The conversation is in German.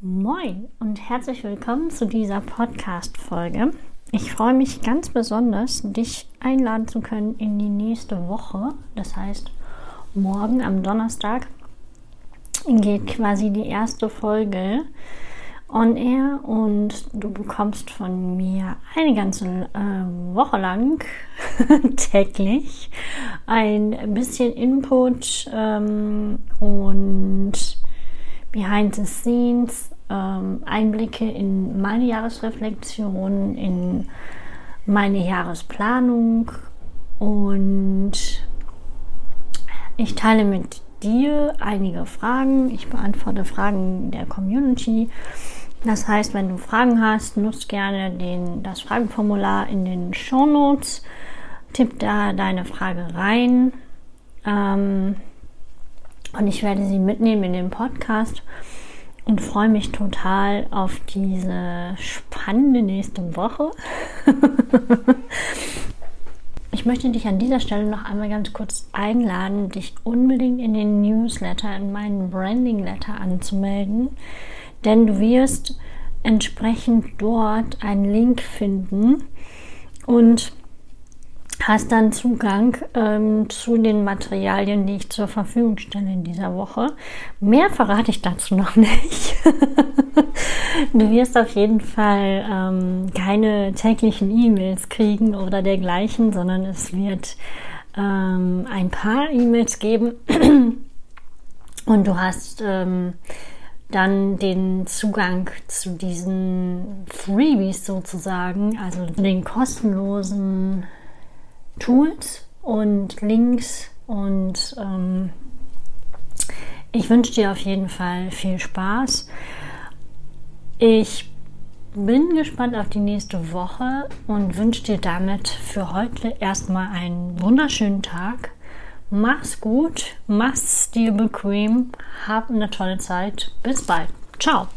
Moin und herzlich willkommen zu dieser Podcast-Folge. Ich freue mich ganz besonders, dich einladen zu können in die nächste Woche. Das heißt, morgen am Donnerstag geht quasi die erste Folge on air und du bekommst von mir eine ganze äh, Woche lang täglich ein bisschen Input ähm, und Behind the Scenes, ähm, Einblicke in meine Jahresreflexion, in meine Jahresplanung und ich teile mit dir einige Fragen. Ich beantworte Fragen der Community. Das heißt, wenn du Fragen hast, nutzt gerne den, das Fragenformular in den Show Notes. Tipp da deine Frage rein. Ähm, und ich werde sie mitnehmen in den Podcast und freue mich total auf diese spannende nächste Woche. Ich möchte dich an dieser Stelle noch einmal ganz kurz einladen, dich unbedingt in den Newsletter, in meinen Branding Letter anzumelden, denn du wirst entsprechend dort einen Link finden und hast dann Zugang ähm, zu den Materialien, die ich zur Verfügung stelle in dieser Woche. Mehr verrate ich dazu noch nicht. du wirst auf jeden Fall ähm, keine täglichen E-Mails kriegen oder dergleichen, sondern es wird ähm, ein paar E-Mails geben und du hast ähm, dann den Zugang zu diesen Freebies sozusagen, also den kostenlosen Tools und Links und ähm, ich wünsche dir auf jeden Fall viel Spaß. Ich bin gespannt auf die nächste Woche und wünsche dir damit für heute erstmal einen wunderschönen Tag. Mach's gut, mach's dir bequem, hab eine tolle Zeit. Bis bald. Ciao.